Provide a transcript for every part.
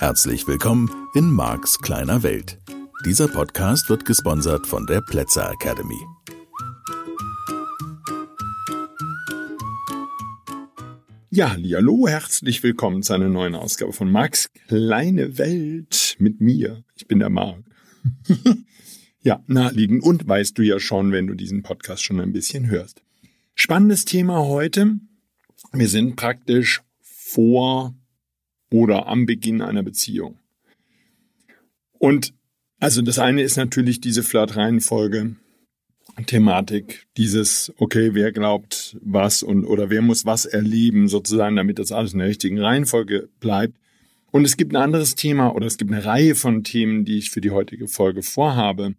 Herzlich willkommen in Marks kleiner Welt. Dieser Podcast wird gesponsert von der Plätzer Academy. Ja, hallo, herzlich willkommen zu einer neuen Ausgabe von Marks kleine Welt mit mir. Ich bin der Mark. ja, naheliegend und weißt du ja schon, wenn du diesen Podcast schon ein bisschen hörst. Spannendes Thema heute. Wir sind praktisch vor oder am Beginn einer Beziehung. Und also das eine ist natürlich diese Flirt-Reihenfolge, Thematik, dieses, okay, wer glaubt was und oder wer muss was erleben, sozusagen, damit das alles in der richtigen Reihenfolge bleibt. Und es gibt ein anderes Thema oder es gibt eine Reihe von Themen, die ich für die heutige Folge vorhabe.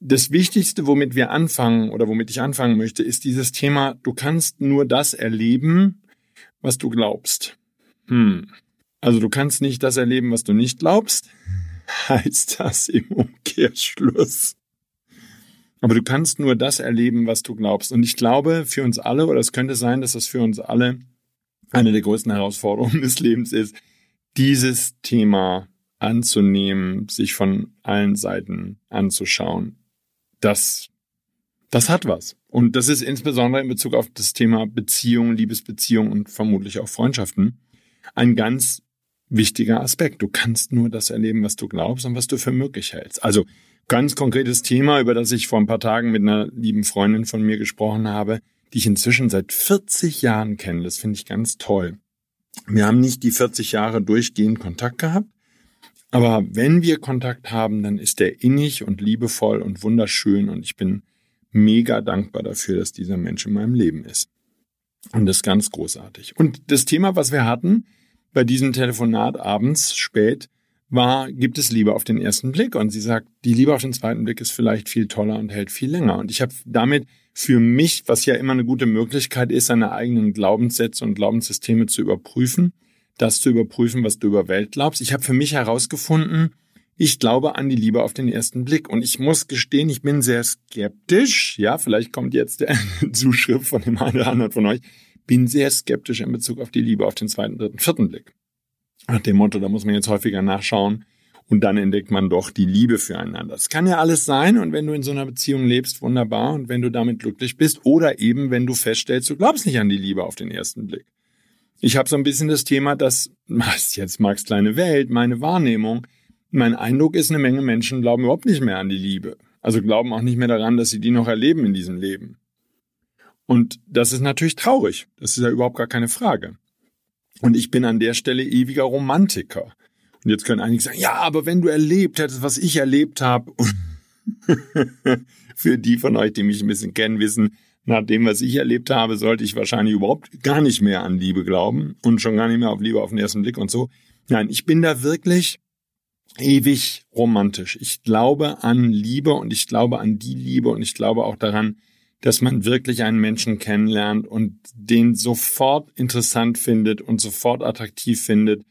Das Wichtigste, womit wir anfangen oder womit ich anfangen möchte, ist dieses Thema, du kannst nur das erleben, was du glaubst. Hm. Also du kannst nicht das erleben, was du nicht glaubst, heißt das im Umkehrschluss. Aber du kannst nur das erleben, was du glaubst. Und ich glaube, für uns alle, oder es könnte sein, dass das für uns alle eine der größten Herausforderungen des Lebens ist, dieses Thema anzunehmen, sich von allen Seiten anzuschauen. Das, das hat was. Und das ist insbesondere in Bezug auf das Thema Beziehung, Liebesbeziehung und vermutlich auch Freundschaften ein ganz wichtiger Aspekt. Du kannst nur das erleben, was du glaubst und was du für möglich hältst. Also ganz konkretes Thema, über das ich vor ein paar Tagen mit einer lieben Freundin von mir gesprochen habe, die ich inzwischen seit 40 Jahren kenne. Das finde ich ganz toll. Wir haben nicht die 40 Jahre durchgehend Kontakt gehabt, aber wenn wir Kontakt haben, dann ist der innig und liebevoll und wunderschön und ich bin mega dankbar dafür, dass dieser Mensch in meinem Leben ist. Und das ist ganz großartig. Und das Thema, was wir hatten, bei diesem Telefonat abends spät war, gibt es Liebe auf den ersten Blick. Und sie sagt, die Liebe auf den zweiten Blick ist vielleicht viel toller und hält viel länger. Und ich habe damit für mich, was ja immer eine gute Möglichkeit ist, seine eigenen Glaubenssätze und Glaubenssysteme zu überprüfen, das zu überprüfen, was du über Welt glaubst. Ich habe für mich herausgefunden, ich glaube an die Liebe auf den ersten Blick. Und ich muss gestehen, ich bin sehr skeptisch. Ja, vielleicht kommt jetzt der Zuschrift von dem einen oder anderen von euch bin sehr skeptisch in Bezug auf die Liebe auf den zweiten, dritten, vierten Blick. Nach dem Motto, da muss man jetzt häufiger nachschauen und dann entdeckt man doch die Liebe füreinander. Das kann ja alles sein und wenn du in so einer Beziehung lebst, wunderbar und wenn du damit glücklich bist oder eben wenn du feststellst, du glaubst nicht an die Liebe auf den ersten Blick. Ich habe so ein bisschen das Thema, dass, was jetzt Marx kleine Welt, meine Wahrnehmung, mein Eindruck ist, eine Menge Menschen glauben überhaupt nicht mehr an die Liebe. Also glauben auch nicht mehr daran, dass sie die noch erleben in diesem Leben. Und das ist natürlich traurig. Das ist ja überhaupt gar keine Frage. Und ich bin an der Stelle ewiger Romantiker. Und jetzt können einige sagen, ja, aber wenn du erlebt hättest, was ich erlebt habe, für die von euch, die mich ein bisschen kennen, wissen, nach dem, was ich erlebt habe, sollte ich wahrscheinlich überhaupt gar nicht mehr an Liebe glauben und schon gar nicht mehr auf Liebe auf den ersten Blick und so. Nein, ich bin da wirklich ewig romantisch. Ich glaube an Liebe und ich glaube an die Liebe und ich glaube auch daran, dass man wirklich einen Menschen kennenlernt und den sofort interessant findet und sofort attraktiv findet.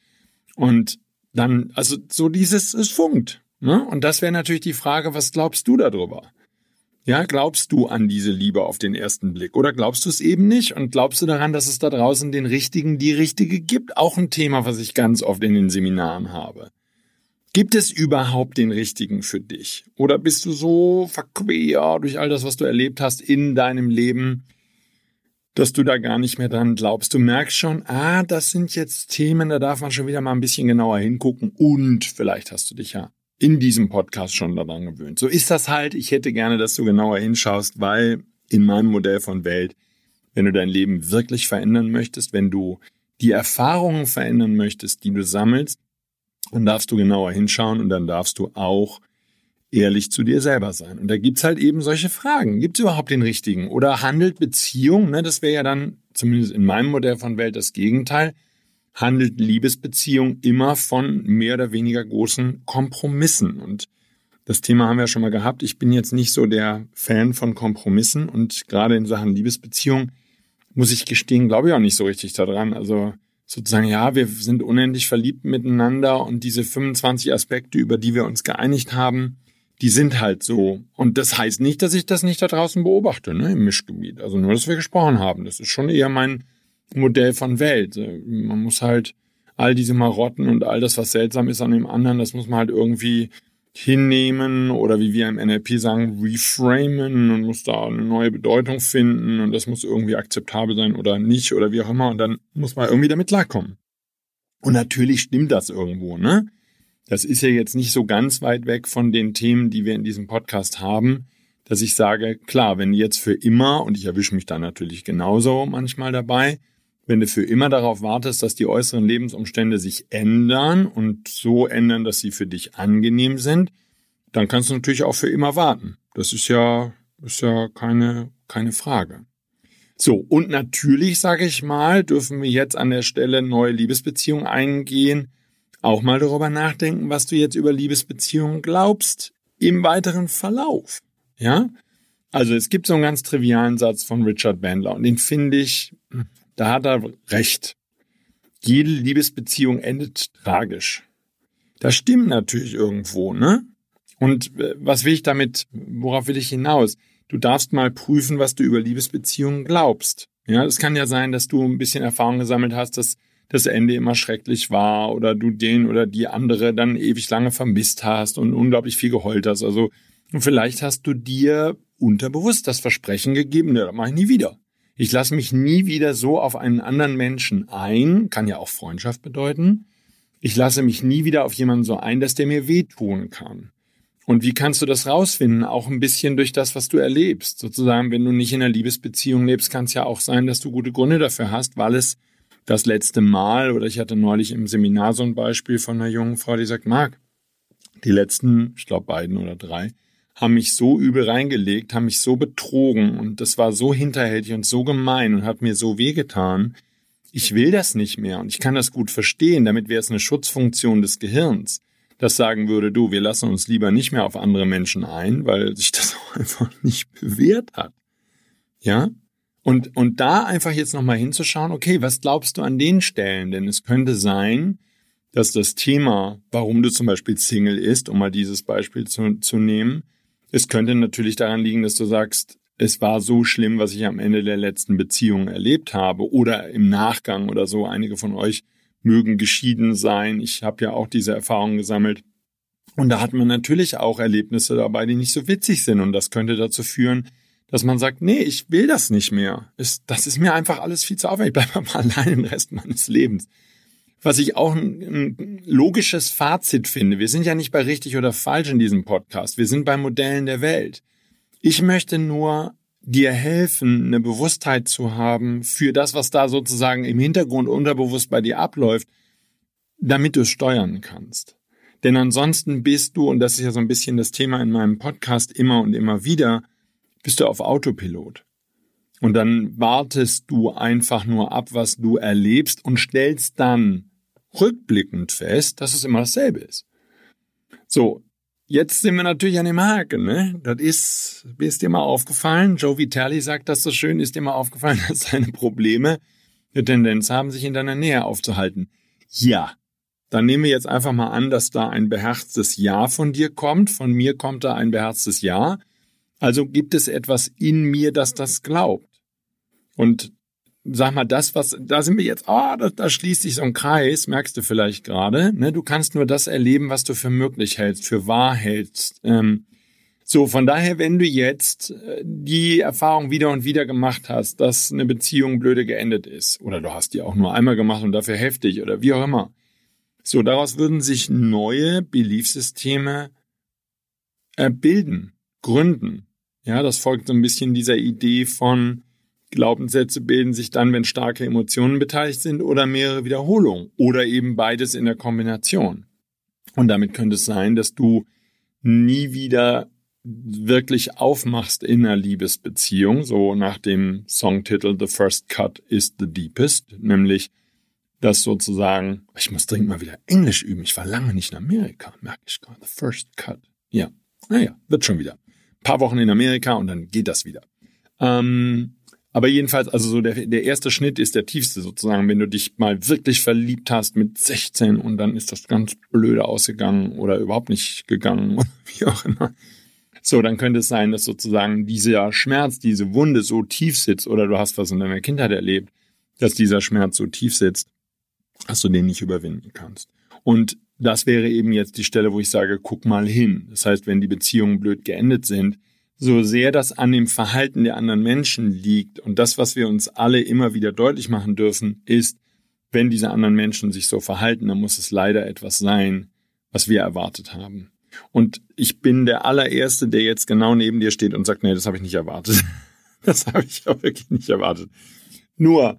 Und dann, also so dieses, es funkt. Ne? Und das wäre natürlich die Frage, was glaubst du darüber? Ja, glaubst du an diese Liebe auf den ersten Blick oder glaubst du es eben nicht und glaubst du daran, dass es da draußen den richtigen, die richtige gibt? Auch ein Thema, was ich ganz oft in den Seminaren habe. Gibt es überhaupt den richtigen für dich? Oder bist du so verquer durch all das, was du erlebt hast in deinem Leben, dass du da gar nicht mehr dran glaubst? Du merkst schon, ah, das sind jetzt Themen, da darf man schon wieder mal ein bisschen genauer hingucken und vielleicht hast du dich ja in diesem Podcast schon daran gewöhnt. So ist das halt. Ich hätte gerne, dass du genauer hinschaust, weil in meinem Modell von Welt, wenn du dein Leben wirklich verändern möchtest, wenn du die Erfahrungen verändern möchtest, die du sammelst, dann darfst du genauer hinschauen und dann darfst du auch ehrlich zu dir selber sein. Und da gibt's halt eben solche Fragen. Gibt's überhaupt den richtigen? Oder handelt Beziehung, ne, das wäre ja dann zumindest in meinem Modell von Welt das Gegenteil, handelt Liebesbeziehung immer von mehr oder weniger großen Kompromissen. Und das Thema haben wir ja schon mal gehabt. Ich bin jetzt nicht so der Fan von Kompromissen und gerade in Sachen Liebesbeziehung muss ich gestehen, glaube ich auch nicht so richtig daran. Also sozusagen, ja, wir sind unendlich verliebt miteinander und diese 25 Aspekte, über die wir uns geeinigt haben, die sind halt so. Und das heißt nicht, dass ich das nicht da draußen beobachte, ne, im Mischgebiet. Also nur, dass wir gesprochen haben. Das ist schon eher mein Modell von Welt. Man muss halt all diese Marotten und all das, was seltsam ist an dem anderen, das muss man halt irgendwie hinnehmen oder wie wir im NLP sagen, reframen und muss da eine neue Bedeutung finden und das muss irgendwie akzeptabel sein oder nicht oder wie auch immer und dann muss man irgendwie damit klarkommen. Und natürlich stimmt das irgendwo, ne? Das ist ja jetzt nicht so ganz weit weg von den Themen, die wir in diesem Podcast haben, dass ich sage, klar, wenn jetzt für immer, und ich erwische mich da natürlich genauso manchmal dabei, wenn du für immer darauf wartest, dass die äußeren Lebensumstände sich ändern und so ändern, dass sie für dich angenehm sind, dann kannst du natürlich auch für immer warten. Das ist ja, ist ja keine, keine Frage. So, und natürlich, sage ich mal, dürfen wir jetzt an der Stelle neue Liebesbeziehungen eingehen, auch mal darüber nachdenken, was du jetzt über Liebesbeziehungen glaubst im weiteren Verlauf. Ja? Also es gibt so einen ganz trivialen Satz von Richard Bandler und den finde ich, da hat er recht. Jede Liebesbeziehung endet tragisch. Das stimmt natürlich irgendwo, ne? Und äh, was will ich damit, worauf will ich hinaus? Du darfst mal prüfen, was du über Liebesbeziehungen glaubst. Ja, es kann ja sein, dass du ein bisschen Erfahrung gesammelt hast, dass das Ende immer schrecklich war oder du den oder die andere dann ewig lange vermisst hast und unglaublich viel geheult hast. Also vielleicht hast du dir unterbewusst das Versprechen gegeben, ja, das mache ich nie wieder. Ich lasse mich nie wieder so auf einen anderen Menschen ein, kann ja auch Freundschaft bedeuten. Ich lasse mich nie wieder auf jemanden so ein, dass der mir wehtun kann. Und wie kannst du das rausfinden? Auch ein bisschen durch das, was du erlebst. Sozusagen, wenn du nicht in einer Liebesbeziehung lebst, kann es ja auch sein, dass du gute Gründe dafür hast, weil es das letzte Mal, oder ich hatte neulich im Seminar so ein Beispiel von einer jungen Frau, die sagt, Marc, die letzten, ich glaube beiden oder drei, haben mich so übel reingelegt, haben mich so betrogen und das war so hinterhältig und so gemein und hat mir so wehgetan. Ich will das nicht mehr und ich kann das gut verstehen, damit wäre es eine Schutzfunktion des Gehirns, das sagen würde, du, wir lassen uns lieber nicht mehr auf andere Menschen ein, weil sich das auch einfach nicht bewährt hat. Ja? Und, und da einfach jetzt nochmal hinzuschauen, okay, was glaubst du an den Stellen? Denn es könnte sein, dass das Thema, warum du zum Beispiel Single ist, um mal dieses Beispiel zu, zu nehmen, es könnte natürlich daran liegen, dass du sagst, es war so schlimm, was ich am Ende der letzten Beziehung erlebt habe oder im Nachgang oder so. Einige von euch mögen geschieden sein. Ich habe ja auch diese Erfahrungen gesammelt. Und da hat man natürlich auch Erlebnisse dabei, die nicht so witzig sind. Und das könnte dazu führen, dass man sagt, nee, ich will das nicht mehr. Das ist mir einfach alles viel zu aufwendig. Ich bleibe mal allein den Rest meines Lebens was ich auch ein, ein, logisches Fazit finde. Wir sind ja nicht bei richtig oder falsch in diesem Podcast. Wir sind bei Modellen der Welt. Ich möchte nur dir helfen, eine Bewusstheit zu haben für das, was da sozusagen im Hintergrund unterbewusst bei dir abläuft, damit du es steuern kannst. Denn ansonsten bist du, und das ist ja so ein bisschen das Thema in meinem Podcast immer und immer wieder, bist du auf Autopilot. Und dann wartest du einfach nur ab, was du erlebst und stellst dann rückblickend fest, dass es immer dasselbe ist. So, jetzt sind wir natürlich an dem Haken, ne? Das ist, ist dir mal aufgefallen, Joe Vitale sagt das so schön, ist dir mal aufgefallen, dass deine Probleme eine Tendenz haben, sich in deiner Nähe aufzuhalten. Ja, dann nehmen wir jetzt einfach mal an, dass da ein beherztes Ja von dir kommt, von mir kommt da ein beherztes Ja. Also gibt es etwas in mir, das das glaubt. Und sag mal, das, was, da sind wir jetzt, ah, oh, da, da schließt sich so ein Kreis, merkst du vielleicht gerade, ne? Du kannst nur das erleben, was du für möglich hältst, für wahr hältst. Ähm, so, von daher, wenn du jetzt äh, die Erfahrung wieder und wieder gemacht hast, dass eine Beziehung blöde geendet ist, oder du hast die auch nur einmal gemacht und dafür heftig, oder wie auch immer. So, daraus würden sich neue Beliefsysteme äh, bilden, gründen. Ja, das folgt so ein bisschen dieser Idee von, Glaubenssätze bilden sich dann, wenn starke Emotionen beteiligt sind oder mehrere Wiederholungen oder eben beides in der Kombination. Und damit könnte es sein, dass du nie wieder wirklich aufmachst in einer Liebesbeziehung, so nach dem Songtitel The First Cut is the Deepest, nämlich dass sozusagen, ich muss dringend mal wieder Englisch üben, ich war lange nicht in Amerika, merke ich gerade, The First Cut. Ja, naja, wird schon wieder. Ein paar Wochen in Amerika und dann geht das wieder. Ähm, aber jedenfalls, also so der, der erste Schnitt ist der tiefste sozusagen, wenn du dich mal wirklich verliebt hast mit 16 und dann ist das ganz blöde ausgegangen oder überhaupt nicht gegangen oder wie auch immer. So, dann könnte es sein, dass sozusagen dieser Schmerz, diese Wunde so tief sitzt oder du hast was in deiner Kindheit erlebt, dass dieser Schmerz so tief sitzt, dass du den nicht überwinden kannst. Und das wäre eben jetzt die Stelle, wo ich sage, guck mal hin. Das heißt, wenn die Beziehungen blöd geendet sind, so sehr das an dem Verhalten der anderen Menschen liegt und das, was wir uns alle immer wieder deutlich machen dürfen, ist, wenn diese anderen Menschen sich so verhalten, dann muss es leider etwas sein, was wir erwartet haben. Und ich bin der allererste, der jetzt genau neben dir steht und sagt, nee, das habe ich nicht erwartet. Das habe ich ja wirklich nicht erwartet. Nur,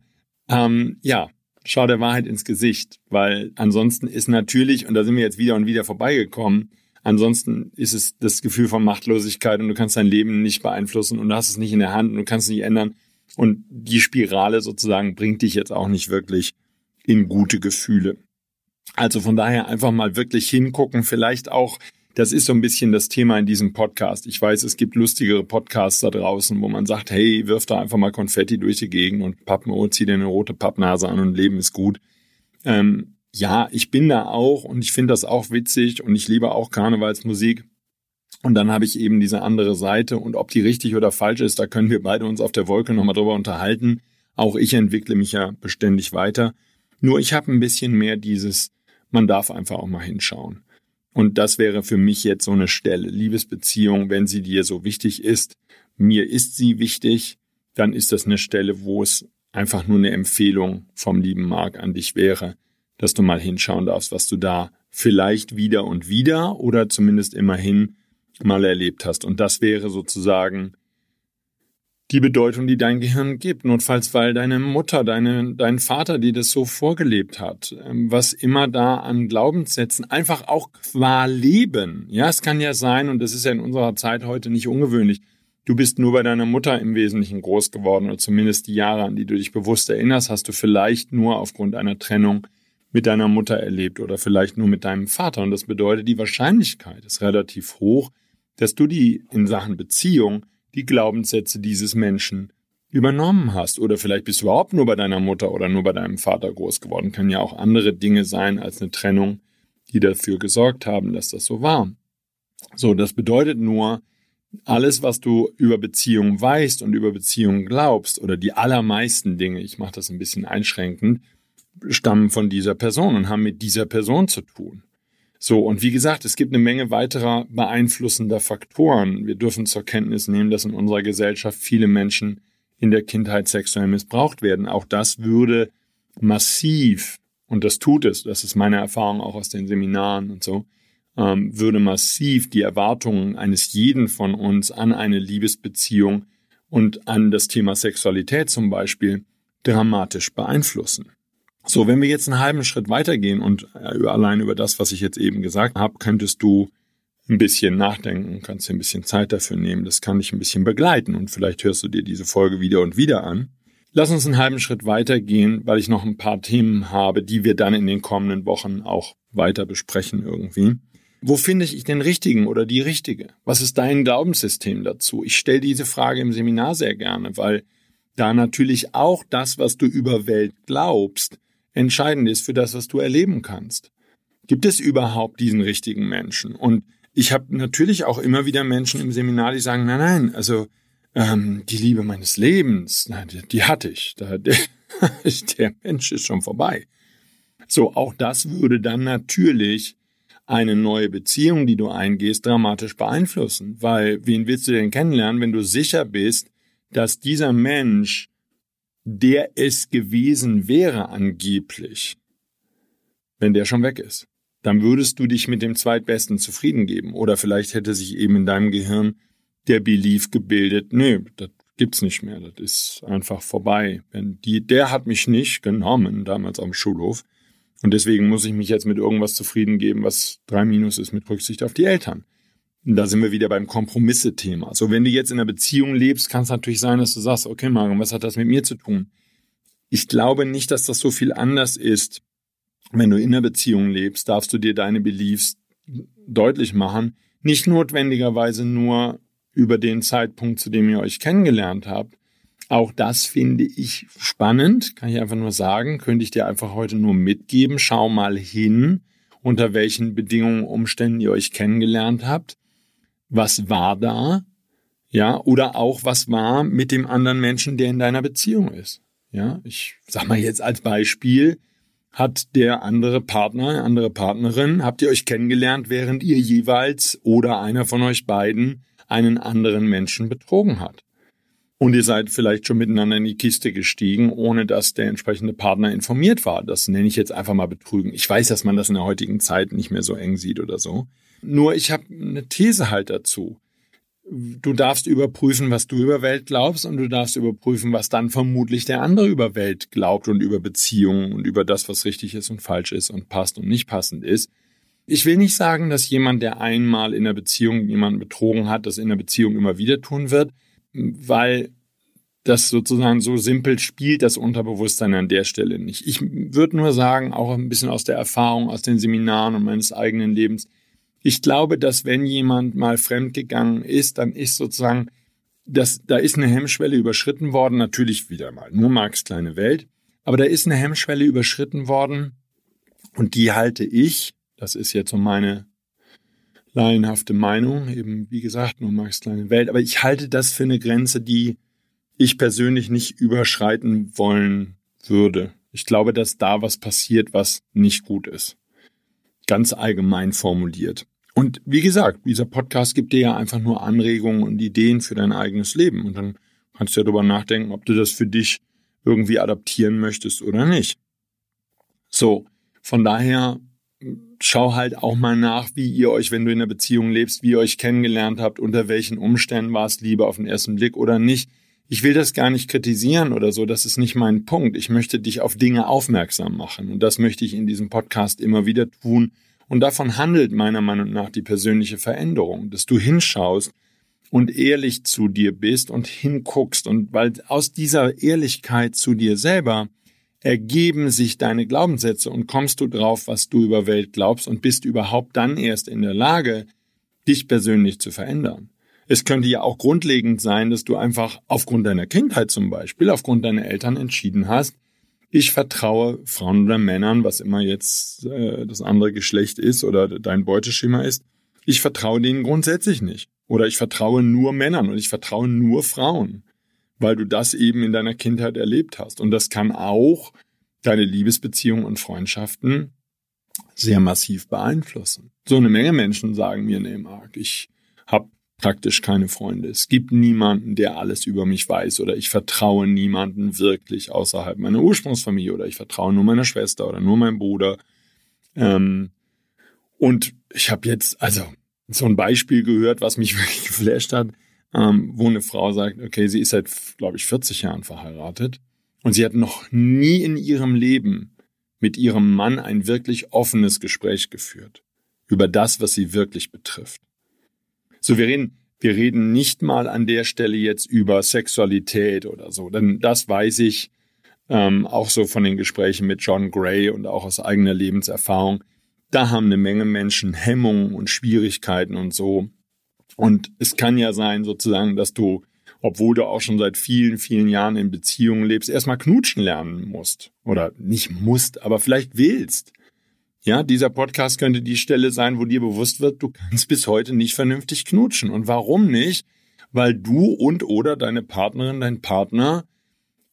ähm, ja, schau der Wahrheit ins Gesicht, weil ansonsten ist natürlich, und da sind wir jetzt wieder und wieder vorbeigekommen, ansonsten ist es das Gefühl von Machtlosigkeit und du kannst dein Leben nicht beeinflussen und du hast es nicht in der Hand und du kannst es nicht ändern. Und die Spirale sozusagen bringt dich jetzt auch nicht wirklich in gute Gefühle. Also von daher einfach mal wirklich hingucken, vielleicht auch, das ist so ein bisschen das Thema in diesem Podcast. Ich weiß, es gibt lustigere Podcasts da draußen, wo man sagt, hey, wirf da einfach mal Konfetti durch die Gegend und Pappen, oh, zieh dir eine rote Pappnase an und Leben ist gut. Ähm, ja, ich bin da auch und ich finde das auch witzig und ich liebe auch Karnevalsmusik. Und dann habe ich eben diese andere Seite und ob die richtig oder falsch ist, da können wir beide uns auf der Wolke nochmal drüber unterhalten. Auch ich entwickle mich ja beständig weiter. Nur ich habe ein bisschen mehr dieses, man darf einfach auch mal hinschauen. Und das wäre für mich jetzt so eine Stelle. Liebesbeziehung, wenn sie dir so wichtig ist, mir ist sie wichtig, dann ist das eine Stelle, wo es einfach nur eine Empfehlung vom lieben Marc an dich wäre, dass du mal hinschauen darfst, was du da vielleicht wieder und wieder oder zumindest immerhin mal erlebt hast. Und das wäre sozusagen die Bedeutung, die dein Gehirn gibt. Notfalls, weil deine Mutter, deine, dein Vater dir das so vorgelebt hat. Ähm, was immer da an Glaubenssätzen einfach auch qua Leben. Ja, es kann ja sein, und das ist ja in unserer Zeit heute nicht ungewöhnlich. Du bist nur bei deiner Mutter im Wesentlichen groß geworden oder zumindest die Jahre, an die du dich bewusst erinnerst, hast du vielleicht nur aufgrund einer Trennung mit deiner Mutter erlebt oder vielleicht nur mit deinem Vater. Und das bedeutet, die Wahrscheinlichkeit ist relativ hoch, dass du die in Sachen Beziehung die Glaubenssätze dieses Menschen übernommen hast. Oder vielleicht bist du überhaupt nur bei deiner Mutter oder nur bei deinem Vater groß geworden. Kann ja auch andere Dinge sein als eine Trennung, die dafür gesorgt haben, dass das so war. So, das bedeutet nur, alles, was du über Beziehungen weißt und über Beziehungen glaubst, oder die allermeisten Dinge, ich mache das ein bisschen einschränkend, stammen von dieser Person und haben mit dieser Person zu tun. So, und wie gesagt, es gibt eine Menge weiterer beeinflussender Faktoren. Wir dürfen zur Kenntnis nehmen, dass in unserer Gesellschaft viele Menschen in der Kindheit sexuell missbraucht werden. Auch das würde massiv, und das tut es, das ist meine Erfahrung auch aus den Seminaren und so, ähm, würde massiv die Erwartungen eines jeden von uns an eine Liebesbeziehung und an das Thema Sexualität zum Beispiel dramatisch beeinflussen. So, wenn wir jetzt einen halben Schritt weitergehen und äh, allein über das, was ich jetzt eben gesagt habe, könntest du ein bisschen nachdenken, kannst dir ein bisschen Zeit dafür nehmen. Das kann dich ein bisschen begleiten und vielleicht hörst du dir diese Folge wieder und wieder an. Lass uns einen halben Schritt weitergehen, weil ich noch ein paar Themen habe, die wir dann in den kommenden Wochen auch weiter besprechen irgendwie. Wo finde ich den richtigen oder die richtige? Was ist dein Glaubenssystem dazu? Ich stelle diese Frage im Seminar sehr gerne, weil da natürlich auch das, was du über Welt glaubst, entscheidend ist für das, was du erleben kannst. Gibt es überhaupt diesen richtigen Menschen? Und ich habe natürlich auch immer wieder Menschen im Seminar, die sagen, nein, nein, also ähm, die Liebe meines Lebens, nein, die, die hatte ich. Der, der, der Mensch ist schon vorbei. So, auch das würde dann natürlich eine neue Beziehung, die du eingehst, dramatisch beeinflussen. Weil wen willst du denn kennenlernen, wenn du sicher bist, dass dieser Mensch der es gewesen wäre angeblich, wenn der schon weg ist. Dann würdest du dich mit dem Zweitbesten zufrieden geben. Oder vielleicht hätte sich eben in deinem Gehirn der Belief gebildet, nö, das gibt's nicht mehr, das ist einfach vorbei. Wenn die, der hat mich nicht genommen, damals am Schulhof. Und deswegen muss ich mich jetzt mit irgendwas zufrieden geben, was drei Minus ist mit Rücksicht auf die Eltern. Da sind wir wieder beim Kompromisse-Thema. So, wenn du jetzt in einer Beziehung lebst, kann es natürlich sein, dass du sagst, okay, Marion, was hat das mit mir zu tun? Ich glaube nicht, dass das so viel anders ist. Wenn du in einer Beziehung lebst, darfst du dir deine Beliefs deutlich machen. Nicht notwendigerweise nur über den Zeitpunkt, zu dem ihr euch kennengelernt habt. Auch das finde ich spannend, kann ich einfach nur sagen, könnte ich dir einfach heute nur mitgeben. Schau mal hin, unter welchen Bedingungen, Umständen ihr euch kennengelernt habt was war da, ja, oder auch was war mit dem anderen Menschen, der in deiner Beziehung ist. Ja, ich sag mal jetzt als Beispiel, hat der andere Partner, andere Partnerin, habt ihr euch kennengelernt, während ihr jeweils oder einer von euch beiden einen anderen Menschen betrogen hat. Und ihr seid vielleicht schon miteinander in die Kiste gestiegen, ohne dass der entsprechende Partner informiert war. Das nenne ich jetzt einfach mal Betrügen. Ich weiß, dass man das in der heutigen Zeit nicht mehr so eng sieht oder so. Nur ich habe eine These halt dazu. Du darfst überprüfen, was du über Welt glaubst und du darfst überprüfen, was dann vermutlich der andere über Welt glaubt und über Beziehungen und über das, was richtig ist und falsch ist und passt und nicht passend ist. Ich will nicht sagen, dass jemand, der einmal in der Beziehung jemanden betrogen hat, das in der Beziehung immer wieder tun wird, weil das sozusagen so simpel spielt das Unterbewusstsein an der Stelle nicht. Ich würde nur sagen, auch ein bisschen aus der Erfahrung, aus den Seminaren und meines eigenen Lebens, ich glaube, dass wenn jemand mal fremdgegangen ist, dann ist sozusagen, das, da ist eine Hemmschwelle überschritten worden, natürlich wieder mal, nur Marx kleine Welt, aber da ist eine Hemmschwelle überschritten worden und die halte ich, das ist jetzt so meine laienhafte Meinung, eben wie gesagt, nur Marx kleine Welt, aber ich halte das für eine Grenze, die ich persönlich nicht überschreiten wollen würde. Ich glaube, dass da was passiert, was nicht gut ist. Ganz allgemein formuliert. Und wie gesagt, dieser Podcast gibt dir ja einfach nur Anregungen und Ideen für dein eigenes Leben. Und dann kannst du ja darüber nachdenken, ob du das für dich irgendwie adaptieren möchtest oder nicht. So, von daher schau halt auch mal nach, wie ihr euch, wenn du in einer Beziehung lebst, wie ihr euch kennengelernt habt, unter welchen Umständen war es Liebe auf den ersten Blick oder nicht. Ich will das gar nicht kritisieren oder so, das ist nicht mein Punkt. Ich möchte dich auf Dinge aufmerksam machen und das möchte ich in diesem Podcast immer wieder tun und davon handelt meiner Meinung nach die persönliche Veränderung, dass du hinschaust und ehrlich zu dir bist und hinguckst. Und weil aus dieser Ehrlichkeit zu dir selber ergeben sich deine Glaubenssätze und kommst du drauf, was du über Welt glaubst und bist überhaupt dann erst in der Lage, dich persönlich zu verändern. Es könnte ja auch grundlegend sein, dass du einfach aufgrund deiner Kindheit zum Beispiel, aufgrund deiner Eltern entschieden hast, ich vertraue Frauen oder Männern, was immer jetzt äh, das andere Geschlecht ist oder dein Beuteschema ist, ich vertraue denen grundsätzlich nicht. Oder ich vertraue nur Männern und ich vertraue nur Frauen, weil du das eben in deiner Kindheit erlebt hast. Und das kann auch deine Liebesbeziehungen und Freundschaften sehr massiv beeinflussen. So eine Menge Menschen sagen mir, nee, Marc, ich habe praktisch keine Freunde. Es gibt niemanden, der alles über mich weiß oder ich vertraue niemanden wirklich außerhalb meiner Ursprungsfamilie oder ich vertraue nur meiner Schwester oder nur meinem Bruder. Ähm, und ich habe jetzt also so ein Beispiel gehört, was mich wirklich geflasht hat, ähm, wo eine Frau sagt, okay, sie ist seit, glaube ich, 40 Jahren verheiratet und sie hat noch nie in ihrem Leben mit ihrem Mann ein wirklich offenes Gespräch geführt über das, was sie wirklich betrifft. So, wir reden, wir reden nicht mal an der Stelle jetzt über Sexualität oder so, denn das weiß ich ähm, auch so von den Gesprächen mit John Gray und auch aus eigener Lebenserfahrung. Da haben eine Menge Menschen Hemmungen und Schwierigkeiten und so. Und es kann ja sein, sozusagen, dass du, obwohl du auch schon seit vielen, vielen Jahren in Beziehungen lebst, erstmal knutschen lernen musst. Oder nicht musst, aber vielleicht willst. Ja, dieser Podcast könnte die Stelle sein, wo dir bewusst wird, du kannst bis heute nicht vernünftig knutschen. Und warum nicht? Weil du und oder deine Partnerin, dein Partner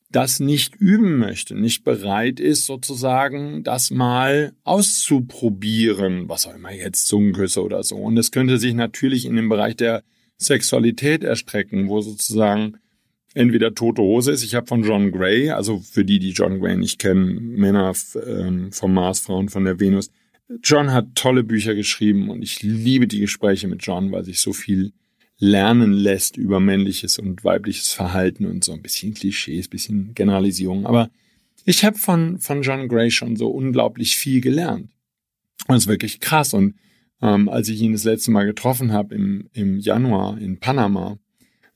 das nicht üben möchte, nicht bereit ist, sozusagen das mal auszuprobieren, was auch immer jetzt Zungenküsse oder so. Und es könnte sich natürlich in den Bereich der Sexualität erstrecken, wo sozusagen entweder Tote Hose ist. Ich habe von John Gray, also für die, die John Gray nicht kennen, Männer ähm, vom Mars, Frauen von der Venus. John hat tolle Bücher geschrieben und ich liebe die Gespräche mit John, weil sich so viel lernen lässt über männliches und weibliches Verhalten und so ein bisschen Klischees, bisschen Generalisierung. Aber ich habe von, von John Gray schon so unglaublich viel gelernt. Und es ist wirklich krass. Und ähm, als ich ihn das letzte Mal getroffen habe im, im Januar in Panama,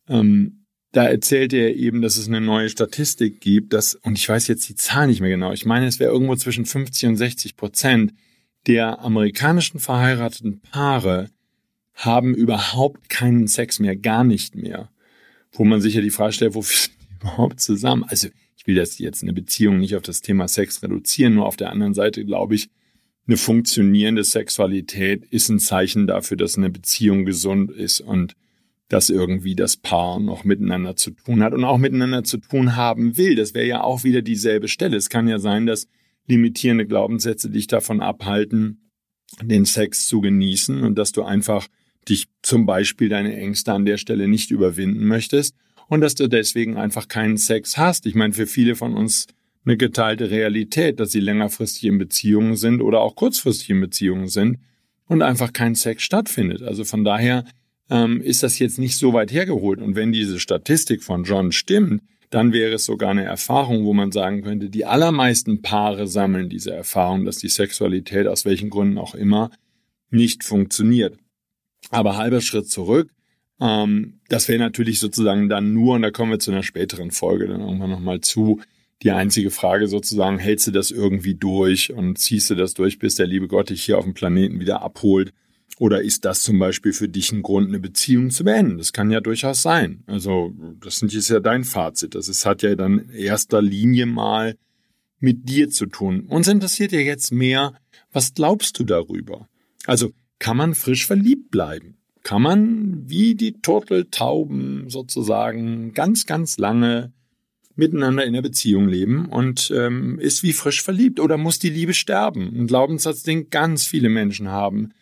ähm, da erzählte er eben, dass es eine neue Statistik gibt, dass, und ich weiß jetzt die Zahl nicht mehr genau, ich meine, es wäre irgendwo zwischen 50 und 60 Prozent der amerikanischen verheirateten Paare haben überhaupt keinen Sex mehr, gar nicht mehr. Wo man sich ja die Frage stellt, wofür sind die überhaupt zusammen? Also, ich will das jetzt eine Beziehung nicht auf das Thema Sex reduzieren, nur auf der anderen Seite glaube ich, eine funktionierende Sexualität ist ein Zeichen dafür, dass eine Beziehung gesund ist und dass irgendwie das Paar noch miteinander zu tun hat und auch miteinander zu tun haben will. Das wäre ja auch wieder dieselbe Stelle. Es kann ja sein, dass limitierende Glaubenssätze dich davon abhalten, den Sex zu genießen und dass du einfach dich zum Beispiel deine Ängste an der Stelle nicht überwinden möchtest und dass du deswegen einfach keinen Sex hast. Ich meine, für viele von uns eine geteilte Realität, dass sie längerfristig in Beziehungen sind oder auch kurzfristig in Beziehungen sind und einfach kein Sex stattfindet. Also von daher ähm, ist das jetzt nicht so weit hergeholt. Und wenn diese Statistik von John stimmt, dann wäre es sogar eine Erfahrung, wo man sagen könnte, die allermeisten Paare sammeln diese Erfahrung, dass die Sexualität aus welchen Gründen auch immer nicht funktioniert. Aber halber Schritt zurück, ähm, das wäre natürlich sozusagen dann nur, und da kommen wir zu einer späteren Folge dann irgendwann nochmal zu, die einzige Frage sozusagen, hältst du das irgendwie durch und ziehst du das durch, bis der liebe Gott dich hier auf dem Planeten wieder abholt? Oder ist das zum Beispiel für dich ein Grund, eine Beziehung zu beenden? Das kann ja durchaus sein. Also, das ist ja dein Fazit. Das ist, hat ja dann in erster Linie mal mit dir zu tun. Uns interessiert ja jetzt mehr, was glaubst du darüber? Also, kann man frisch verliebt bleiben? Kann man wie die Turteltauben sozusagen ganz, ganz lange miteinander in der Beziehung leben und ähm, ist wie frisch verliebt oder muss die Liebe sterben? Ein Glaubenssatz, den ganz viele Menschen haben.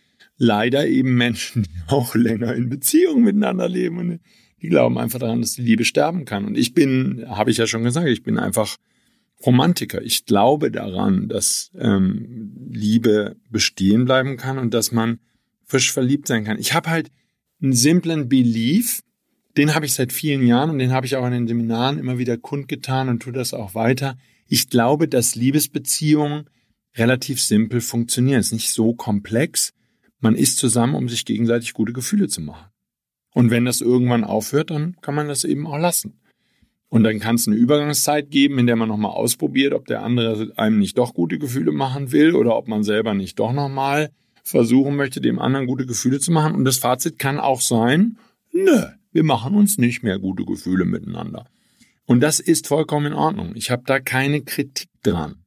Leider eben Menschen, die auch länger in Beziehung miteinander leben und die glauben einfach daran, dass die Liebe sterben kann. Und ich bin, habe ich ja schon gesagt, ich bin einfach Romantiker. Ich glaube daran, dass ähm, Liebe bestehen bleiben kann und dass man frisch verliebt sein kann. Ich habe halt einen simplen Belief, den habe ich seit vielen Jahren und den habe ich auch in den Seminaren immer wieder kundgetan und tue das auch weiter. Ich glaube, dass Liebesbeziehungen relativ simpel funktionieren. Es ist nicht so komplex. Man ist zusammen, um sich gegenseitig gute Gefühle zu machen. Und wenn das irgendwann aufhört, dann kann man das eben auch lassen. Und dann kann es eine Übergangszeit geben, in der man nochmal ausprobiert, ob der andere einem nicht doch gute Gefühle machen will oder ob man selber nicht doch nochmal versuchen möchte, dem anderen gute Gefühle zu machen. Und das Fazit kann auch sein, nö, wir machen uns nicht mehr gute Gefühle miteinander. Und das ist vollkommen in Ordnung. Ich habe da keine Kritik dran.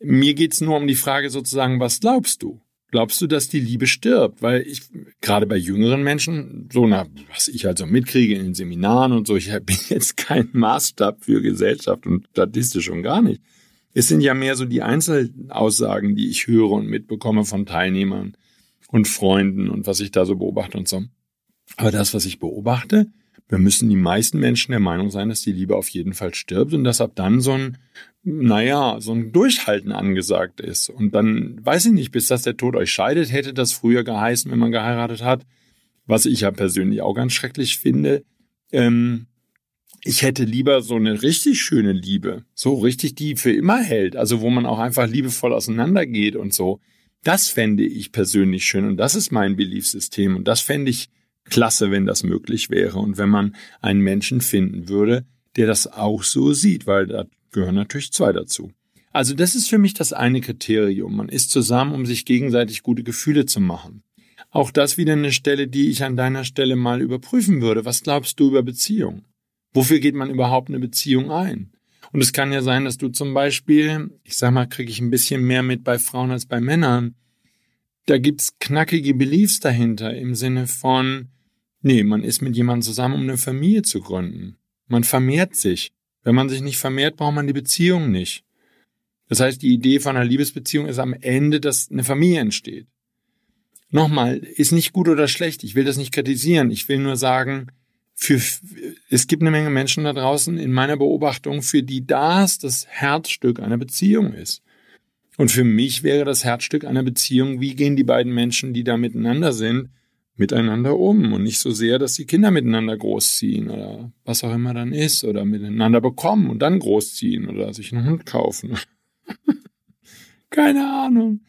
Mir geht's nur um die Frage sozusagen, was glaubst du? Glaubst du, dass die Liebe stirbt? Weil ich, gerade bei jüngeren Menschen, so nach, was ich also mitkriege in den Seminaren und so, ich bin jetzt kein Maßstab für Gesellschaft und statistisch und gar nicht. Es sind ja mehr so die Einzelaussagen, die ich höre und mitbekomme von Teilnehmern und Freunden und was ich da so beobachte und so. Aber das, was ich beobachte, wir müssen die meisten Menschen der Meinung sein, dass die Liebe auf jeden Fall stirbt und dass ab dann so ein, naja, so ein Durchhalten angesagt ist. Und dann weiß ich nicht, bis dass der Tod euch scheidet, hätte das früher geheißen, wenn man geheiratet hat, was ich ja persönlich auch ganz schrecklich finde. Ähm, ich hätte lieber so eine richtig schöne Liebe, so richtig, die für immer hält, also wo man auch einfach liebevoll auseinandergeht und so. Das fände ich persönlich schön und das ist mein Beliefsystem und das fände ich klasse, wenn das möglich wäre und wenn man einen Menschen finden würde, der das auch so sieht, weil da gehören natürlich zwei dazu. Also das ist für mich das eine Kriterium. Man ist zusammen, um sich gegenseitig gute Gefühle zu machen. Auch das wieder eine Stelle, die ich an deiner Stelle mal überprüfen würde. Was glaubst du über Beziehung? Wofür geht man überhaupt eine Beziehung ein? Und es kann ja sein, dass du zum Beispiel, ich sag mal, kriege ich ein bisschen mehr mit bei Frauen als bei Männern. Da gibt's knackige Beliefs dahinter im Sinne von, Nee, man ist mit jemandem zusammen, um eine Familie zu gründen. Man vermehrt sich. Wenn man sich nicht vermehrt, braucht man die Beziehung nicht. Das heißt, die Idee von einer Liebesbeziehung ist am Ende, dass eine Familie entsteht. Nochmal, ist nicht gut oder schlecht. Ich will das nicht kritisieren. Ich will nur sagen, für, es gibt eine Menge Menschen da draußen in meiner Beobachtung, für die das das Herzstück einer Beziehung ist. Und für mich wäre das Herzstück einer Beziehung, wie gehen die beiden Menschen, die da miteinander sind, miteinander um und nicht so sehr, dass die Kinder miteinander großziehen oder was auch immer dann ist oder miteinander bekommen und dann großziehen oder sich einen Hund kaufen. Keine Ahnung.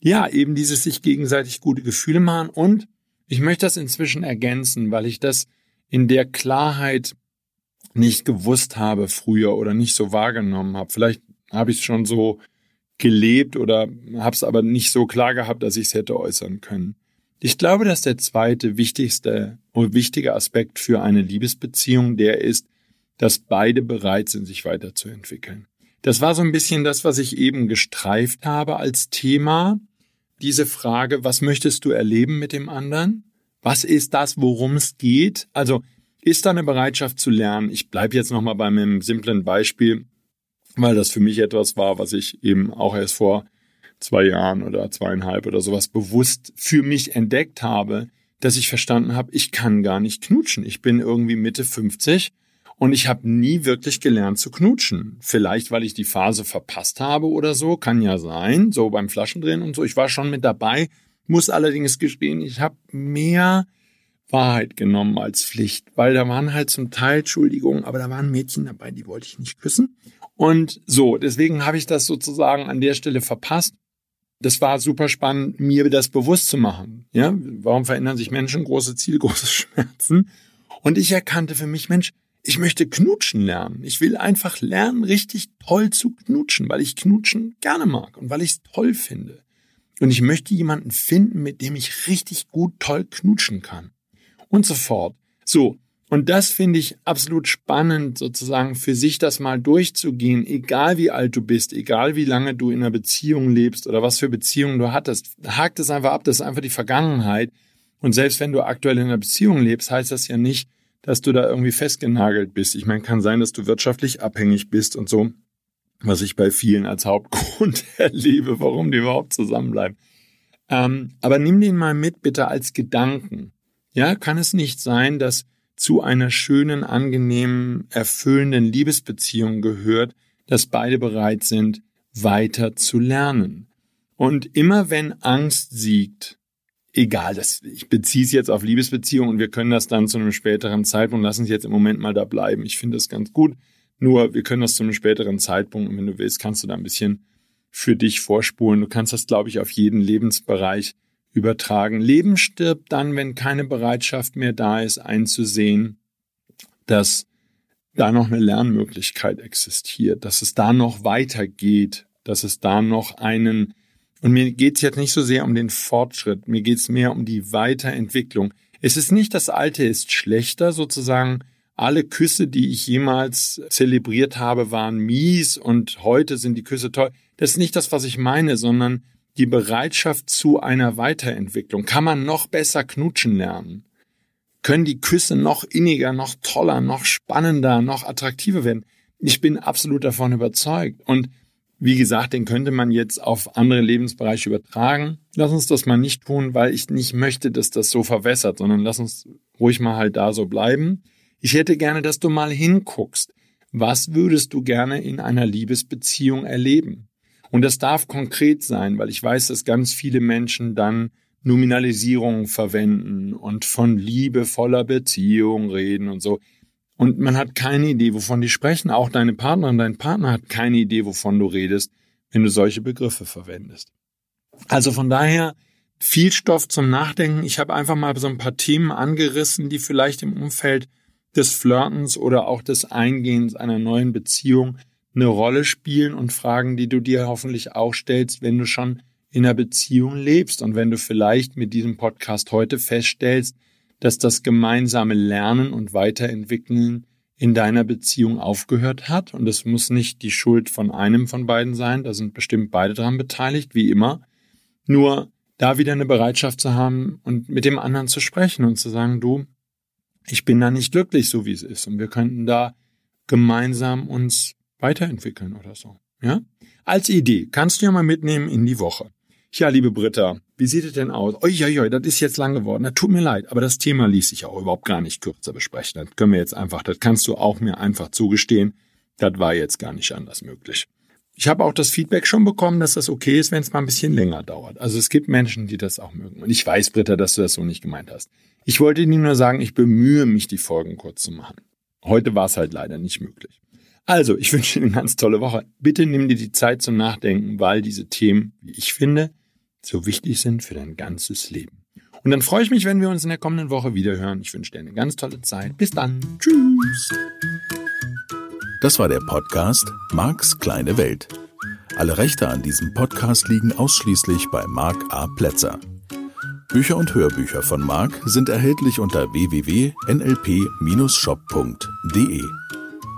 Ja, eben dieses sich gegenseitig gute Gefühle machen und ich möchte das inzwischen ergänzen, weil ich das in der Klarheit nicht gewusst habe früher oder nicht so wahrgenommen habe. Vielleicht habe ich es schon so gelebt oder habe es aber nicht so klar gehabt, dass ich es hätte äußern können. Ich glaube, dass der zweite wichtigste und wichtige Aspekt für eine Liebesbeziehung der ist, dass beide bereit sind, sich weiterzuentwickeln. Das war so ein bisschen das, was ich eben gestreift habe als Thema. Diese Frage, was möchtest du erleben mit dem anderen? Was ist das, worum es geht? Also ist da eine Bereitschaft zu lernen? Ich bleibe jetzt nochmal bei einem simplen Beispiel. weil das für mich etwas war, was ich eben auch erst vor zwei Jahren oder zweieinhalb oder sowas bewusst für mich entdeckt habe, dass ich verstanden habe, ich kann gar nicht knutschen. Ich bin irgendwie Mitte 50 und ich habe nie wirklich gelernt zu knutschen. Vielleicht, weil ich die Phase verpasst habe oder so, kann ja sein, so beim Flaschendrehen und so. Ich war schon mit dabei, muss allerdings gestehen, ich habe mehr Wahrheit genommen als Pflicht, weil da waren halt zum Teil, Entschuldigung, aber da waren Mädchen dabei, die wollte ich nicht küssen. Und so, deswegen habe ich das sozusagen an der Stelle verpasst. Das war super spannend, mir das bewusst zu machen. Ja, warum verändern sich Menschen? Große Ziele, große Schmerzen. Und ich erkannte für mich, Mensch, ich möchte knutschen lernen. Ich will einfach lernen, richtig toll zu knutschen, weil ich knutschen gerne mag und weil ich es toll finde. Und ich möchte jemanden finden, mit dem ich richtig gut toll knutschen kann. Und so fort. So. Und das finde ich absolut spannend, sozusagen für sich das mal durchzugehen, egal wie alt du bist, egal wie lange du in einer Beziehung lebst oder was für Beziehungen du hattest. Hakt es einfach ab, das ist einfach die Vergangenheit. Und selbst wenn du aktuell in einer Beziehung lebst, heißt das ja nicht, dass du da irgendwie festgenagelt bist. Ich meine, kann sein, dass du wirtschaftlich abhängig bist und so, was ich bei vielen als Hauptgrund erlebe, warum die überhaupt zusammenbleiben. Ähm, aber nimm den mal mit, bitte als Gedanken. Ja, kann es nicht sein, dass zu einer schönen, angenehmen, erfüllenden Liebesbeziehung gehört, dass beide bereit sind, weiter zu lernen. Und immer wenn Angst siegt, egal, das, ich beziehe es jetzt auf Liebesbeziehungen und wir können das dann zu einem späteren Zeitpunkt, lassen Sie jetzt im Moment mal da bleiben. Ich finde das ganz gut. Nur, wir können das zu einem späteren Zeitpunkt und wenn du willst, kannst du da ein bisschen für dich vorspulen. Du kannst das, glaube ich, auf jeden Lebensbereich übertragen. Leben stirbt dann, wenn keine Bereitschaft mehr da ist, einzusehen, dass da noch eine Lernmöglichkeit existiert, dass es da noch weitergeht, dass es da noch einen und mir geht es jetzt nicht so sehr um den Fortschritt, mir geht es mehr um die Weiterentwicklung. Es ist nicht, das Alte ist schlechter, sozusagen. Alle Küsse, die ich jemals zelebriert habe, waren mies und heute sind die Küsse toll. Das ist nicht das, was ich meine, sondern die Bereitschaft zu einer Weiterentwicklung. Kann man noch besser knutschen lernen? Können die Küsse noch inniger, noch toller, noch spannender, noch attraktiver werden? Ich bin absolut davon überzeugt. Und wie gesagt, den könnte man jetzt auf andere Lebensbereiche übertragen. Lass uns das mal nicht tun, weil ich nicht möchte, dass das so verwässert, sondern lass uns ruhig mal halt da so bleiben. Ich hätte gerne, dass du mal hinguckst. Was würdest du gerne in einer Liebesbeziehung erleben? Und das darf konkret sein, weil ich weiß, dass ganz viele Menschen dann Nominalisierungen verwenden und von liebevoller Beziehung reden und so. Und man hat keine Idee, wovon die sprechen. Auch deine Partnerin, dein Partner hat keine Idee, wovon du redest, wenn du solche Begriffe verwendest. Also von daher viel Stoff zum Nachdenken. Ich habe einfach mal so ein paar Themen angerissen, die vielleicht im Umfeld des Flirtens oder auch des Eingehens einer neuen Beziehung eine Rolle spielen und Fragen, die du dir hoffentlich auch stellst, wenn du schon in einer Beziehung lebst und wenn du vielleicht mit diesem Podcast heute feststellst, dass das gemeinsame Lernen und Weiterentwickeln in deiner Beziehung aufgehört hat. Und es muss nicht die Schuld von einem von beiden sein. Da sind bestimmt beide dran beteiligt, wie immer. Nur da wieder eine Bereitschaft zu haben und mit dem anderen zu sprechen und zu sagen, du, ich bin da nicht glücklich, so wie es ist. Und wir könnten da gemeinsam uns weiterentwickeln oder so. Ja? Als Idee kannst du ja mal mitnehmen in die Woche. Ja, liebe Britta, wie sieht es denn aus? Uiuiui, das ist jetzt lang geworden. Das tut mir leid, aber das Thema ließ sich auch überhaupt gar nicht kürzer besprechen. Das können wir jetzt einfach, das kannst du auch mir einfach zugestehen. Das war jetzt gar nicht anders möglich. Ich habe auch das Feedback schon bekommen, dass das okay ist, wenn es mal ein bisschen länger dauert. Also es gibt Menschen, die das auch mögen. Und ich weiß, Britta, dass du das so nicht gemeint hast. Ich wollte dir nur sagen, ich bemühe mich, die Folgen kurz zu machen. Heute war es halt leider nicht möglich. Also, ich wünsche dir eine ganz tolle Woche. Bitte nimm dir die Zeit zum Nachdenken, weil diese Themen, wie ich finde, so wichtig sind für dein ganzes Leben. Und dann freue ich mich, wenn wir uns in der kommenden Woche wieder hören. Ich wünsche dir eine ganz tolle Zeit. Bis dann. Tschüss. Das war der Podcast Marks kleine Welt. Alle Rechte an diesem Podcast liegen ausschließlich bei Mark A. Plätzer. Bücher und Hörbücher von Mark sind erhältlich unter www.nlp-shop.de.